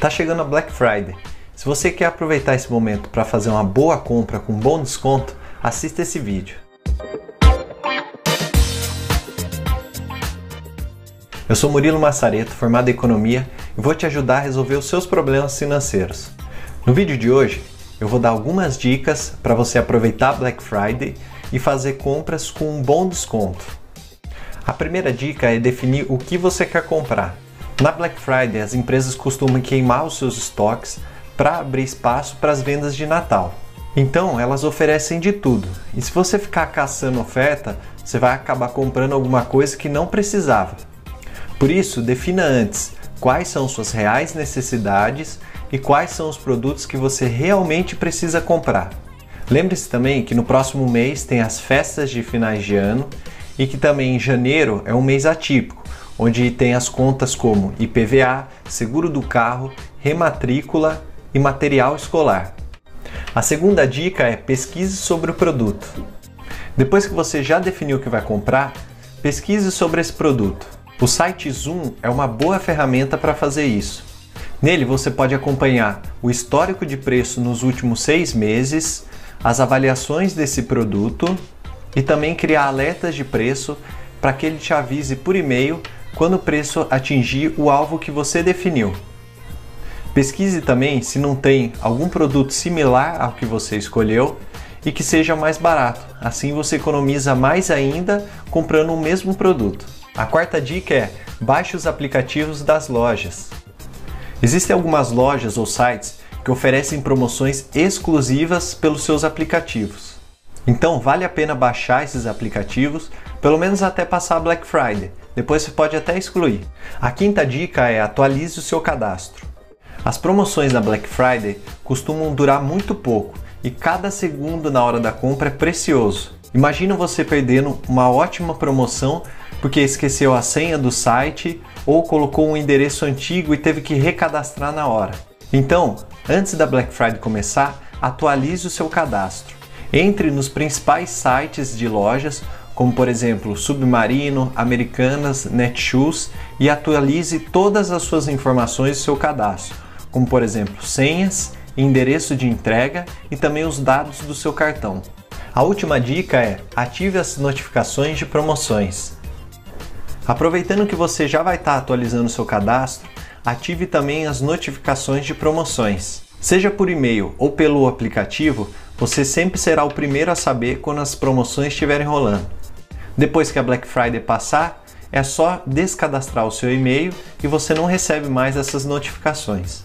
Tá chegando a Black Friday. Se você quer aproveitar esse momento para fazer uma boa compra com bom desconto, assista esse vídeo. Eu sou Murilo Massareto, formado em Economia, e vou te ajudar a resolver os seus problemas financeiros. No vídeo de hoje, eu vou dar algumas dicas para você aproveitar a Black Friday e fazer compras com um bom desconto. A primeira dica é definir o que você quer comprar. Na Black Friday, as empresas costumam queimar os seus estoques para abrir espaço para as vendas de Natal. Então, elas oferecem de tudo. E se você ficar caçando oferta, você vai acabar comprando alguma coisa que não precisava. Por isso, defina antes quais são suas reais necessidades e quais são os produtos que você realmente precisa comprar. Lembre-se também que no próximo mês tem as festas de finais de ano e que também em janeiro é um mês atípico onde tem as contas como IPVA, seguro do carro, rematrícula e material escolar. A segunda dica é pesquise sobre o produto. Depois que você já definiu o que vai comprar, pesquise sobre esse produto. O site Zoom é uma boa ferramenta para fazer isso. Nele você pode acompanhar o histórico de preço nos últimos seis meses, as avaliações desse produto e também criar alertas de preço para que ele te avise por e-mail quando o preço atingir o alvo que você definiu. Pesquise também se não tem algum produto similar ao que você escolheu e que seja mais barato. Assim você economiza mais ainda comprando o mesmo produto. A quarta dica é baixe os aplicativos das lojas. Existem algumas lojas ou sites que oferecem promoções exclusivas pelos seus aplicativos. Então vale a pena baixar esses aplicativos, pelo menos até passar a Black Friday, depois você pode até excluir. A quinta dica é atualize o seu cadastro. As promoções da Black Friday costumam durar muito pouco e cada segundo na hora da compra é precioso. Imagina você perdendo uma ótima promoção porque esqueceu a senha do site ou colocou um endereço antigo e teve que recadastrar na hora. Então, antes da Black Friday começar, atualize o seu cadastro. Entre nos principais sites de lojas como por exemplo Submarino, Americanas, Netshoes e atualize todas as suas informações do seu cadastro, como por exemplo senhas, endereço de entrega e também os dados do seu cartão. A última dica é ative as notificações de promoções. Aproveitando que você já vai estar atualizando seu cadastro, ative também as notificações de promoções. Seja por e-mail ou pelo aplicativo, você sempre será o primeiro a saber quando as promoções estiverem rolando. Depois que a Black Friday passar, é só descadastrar o seu e-mail e você não recebe mais essas notificações.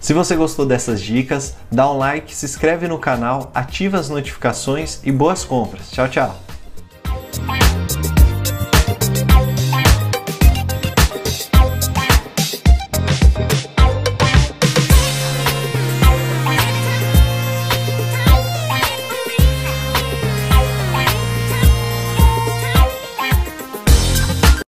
Se você gostou dessas dicas, dá um like, se inscreve no canal, ativa as notificações e boas compras. Tchau, tchau!